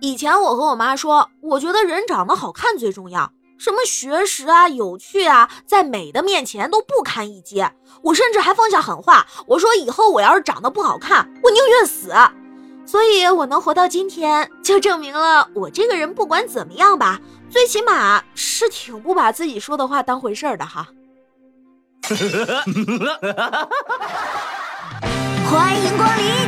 以前我和我妈说，我觉得人长得好看最重要，什么学识啊、有趣啊，在美的面前都不堪一击。我甚至还放下狠话，我说以后我要是长得不好看，我宁愿死。所以我能活到今天，就证明了我这个人不管怎么样吧，最起码是挺不把自己说的话当回事儿的哈。欢迎光临，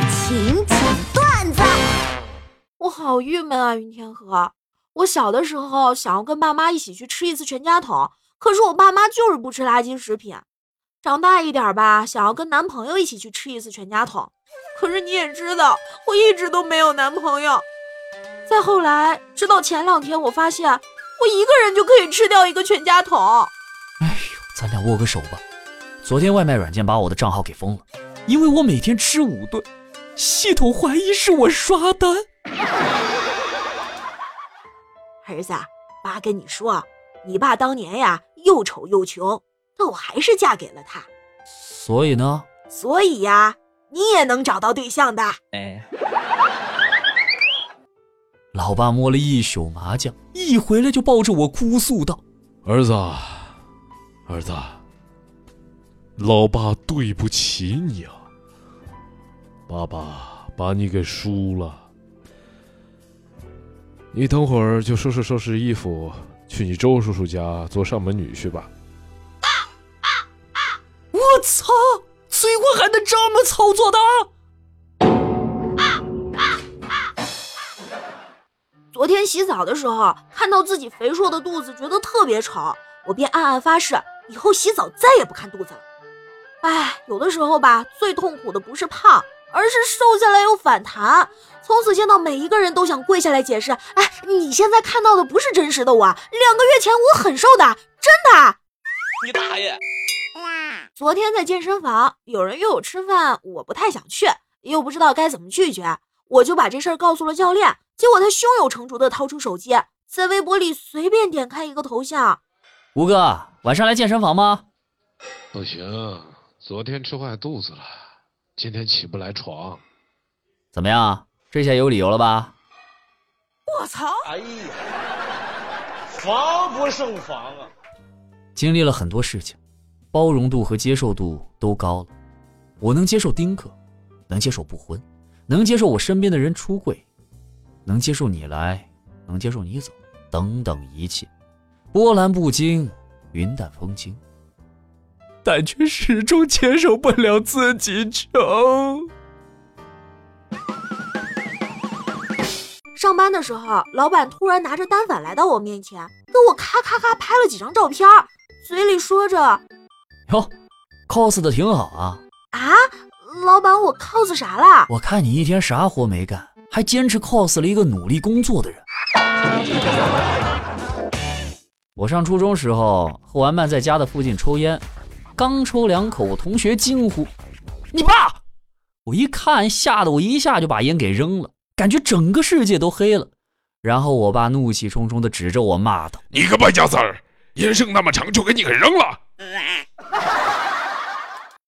好郁闷啊，云天河。我小的时候想要跟爸妈一起去吃一次全家桶，可是我爸妈就是不吃垃圾食品。长大一点吧，想要跟男朋友一起去吃一次全家桶，可是你也知道，我一直都没有男朋友。再后来，直到前两天，我发现我一个人就可以吃掉一个全家桶。哎呦，咱俩握个手吧。昨天外卖软件把我的账号给封了，因为我每天吃五顿，系统怀疑是我刷单。儿子，爸跟你说，你爸当年呀又丑又穷，但我还是嫁给了他。所以呢？所以呀，你也能找到对象的。哎。老爸摸了一宿麻将，一回来就抱着我哭诉道：“儿子，儿子。”老爸对不起你啊！爸爸把你给输了。你等会儿就收拾收拾衣服，去你周叔叔家做上门女婿吧。我操！嘴话还能这么操作的？昨天洗澡的时候，看到自己肥硕的肚子，觉得特别丑，我便暗暗发誓，以后洗澡再也不看肚子了。哎，有的时候吧，最痛苦的不是胖，而是瘦下来又反弹。从此见到每一个人都想跪下来解释。哎，你现在看到的不是真实的我，两个月前我很瘦的，真的。你大爷！昨天在健身房，有人约我吃饭，我不太想去，又不知道该怎么拒绝，我就把这事儿告诉了教练。结果他胸有成竹地掏出手机，在微博里随便点开一个头像。吴哥，晚上来健身房吗？不行。昨天吃坏肚子了，今天起不来床。怎么样？这下有理由了吧？我操！哎呀，防不胜防啊！经历了很多事情，包容度和接受度都高了。我能接受丁克，能接受不婚，能接受我身边的人出柜，能接受你来，能接受你走，等等一切，波澜不惊，云淡风轻。但却始终接受不了自己穷。上班的时候，老板突然拿着单反来到我面前，给我咔咔咔拍了几张照片，嘴里说着：“哟，cos 的挺好啊。”啊，老板，我 cos 啥了？我看你一天啥活没干，还坚持 cos 了一个努力工作的人。我上初中时候，和玩伴在家的附近抽烟。刚抽两口，同学惊呼：“你爸！”我一看，吓得我一下就把烟给扔了，感觉整个世界都黑了。然后我爸怒气冲冲地指着我骂道：“你个败家子儿，烟剩那么长就给你给扔了！”